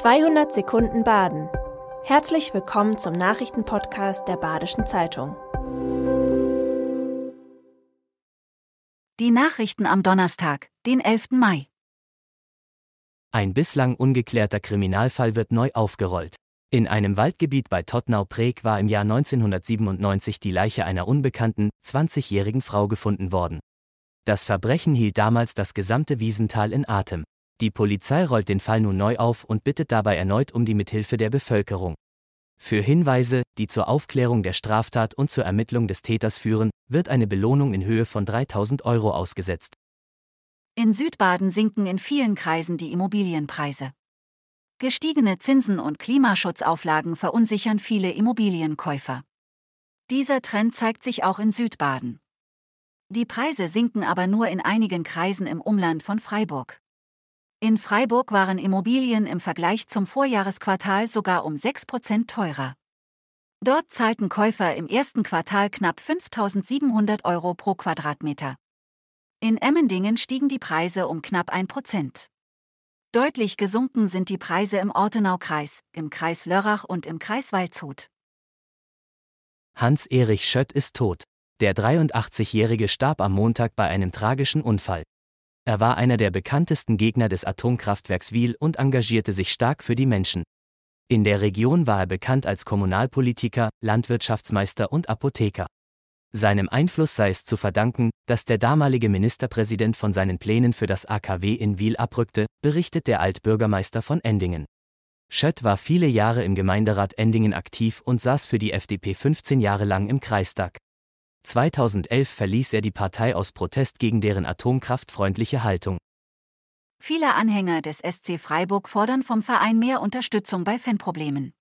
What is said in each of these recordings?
200 Sekunden Baden. Herzlich willkommen zum Nachrichtenpodcast der Badischen Zeitung. Die Nachrichten am Donnerstag, den 11. Mai. Ein bislang ungeklärter Kriminalfall wird neu aufgerollt. In einem Waldgebiet bei Tottnau-Preek war im Jahr 1997 die Leiche einer unbekannten, 20-jährigen Frau gefunden worden. Das Verbrechen hielt damals das gesamte Wiesental in Atem. Die Polizei rollt den Fall nun neu auf und bittet dabei erneut um die Mithilfe der Bevölkerung. Für Hinweise, die zur Aufklärung der Straftat und zur Ermittlung des Täters führen, wird eine Belohnung in Höhe von 3000 Euro ausgesetzt. In Südbaden sinken in vielen Kreisen die Immobilienpreise. Gestiegene Zinsen und Klimaschutzauflagen verunsichern viele Immobilienkäufer. Dieser Trend zeigt sich auch in Südbaden. Die Preise sinken aber nur in einigen Kreisen im Umland von Freiburg. In Freiburg waren Immobilien im Vergleich zum Vorjahresquartal sogar um 6% teurer. Dort zahlten Käufer im ersten Quartal knapp 5.700 Euro pro Quadratmeter. In Emmendingen stiegen die Preise um knapp 1%. Deutlich gesunken sind die Preise im Ortenaukreis, im Kreis Lörrach und im Kreis Waldshut. Hans-Erich Schött ist tot. Der 83-Jährige starb am Montag bei einem tragischen Unfall. Er war einer der bekanntesten Gegner des Atomkraftwerks Wiel und engagierte sich stark für die Menschen. In der Region war er bekannt als Kommunalpolitiker, Landwirtschaftsmeister und Apotheker. Seinem Einfluss sei es zu verdanken, dass der damalige Ministerpräsident von seinen Plänen für das AKW in Wiel abrückte, berichtet der Altbürgermeister von Endingen. Schött war viele Jahre im Gemeinderat Endingen aktiv und saß für die FDP 15 Jahre lang im Kreistag. 2011 verließ er die Partei aus Protest gegen deren atomkraftfreundliche Haltung. Viele Anhänger des SC Freiburg fordern vom Verein mehr Unterstützung bei Fanproblemen.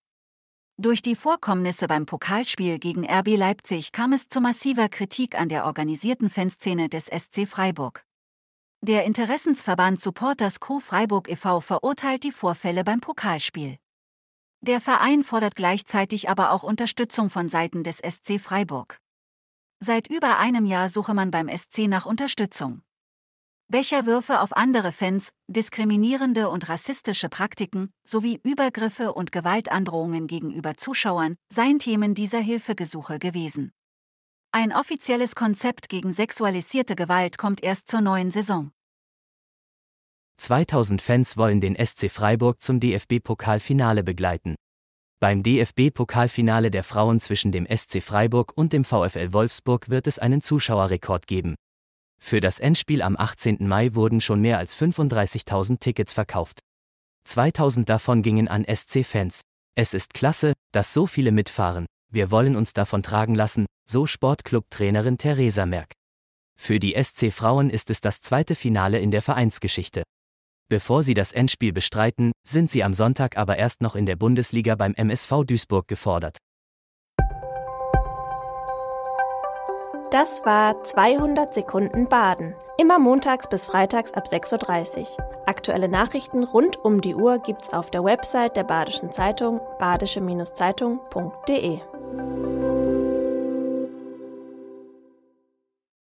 Durch die Vorkommnisse beim Pokalspiel gegen RB Leipzig kam es zu massiver Kritik an der organisierten Fanszene des SC Freiburg. Der Interessensverband Supporters Co. Freiburg e.V. verurteilt die Vorfälle beim Pokalspiel. Der Verein fordert gleichzeitig aber auch Unterstützung von Seiten des SC Freiburg. Seit über einem Jahr suche man beim SC nach Unterstützung. Becherwürfe auf andere Fans, diskriminierende und rassistische Praktiken sowie Übergriffe und Gewaltandrohungen gegenüber Zuschauern seien Themen dieser Hilfegesuche gewesen. Ein offizielles Konzept gegen sexualisierte Gewalt kommt erst zur neuen Saison. 2000 Fans wollen den SC Freiburg zum DFB-Pokalfinale begleiten. Beim DFB-Pokalfinale der Frauen zwischen dem SC Freiburg und dem VfL Wolfsburg wird es einen Zuschauerrekord geben. Für das Endspiel am 18. Mai wurden schon mehr als 35.000 Tickets verkauft. 2000 davon gingen an SC-Fans. Es ist klasse, dass so viele mitfahren. Wir wollen uns davon tragen lassen, so Sportclub-Trainerin Theresa Merck. Für die SC Frauen ist es das zweite Finale in der Vereinsgeschichte. Bevor sie das Endspiel bestreiten, sind sie am Sonntag aber erst noch in der Bundesliga beim MSV Duisburg gefordert. Das war 200 Sekunden Baden. Immer montags bis freitags ab 6.30 Uhr. Aktuelle Nachrichten rund um die Uhr gibt's auf der Website der Badischen Zeitung badische-zeitung.de.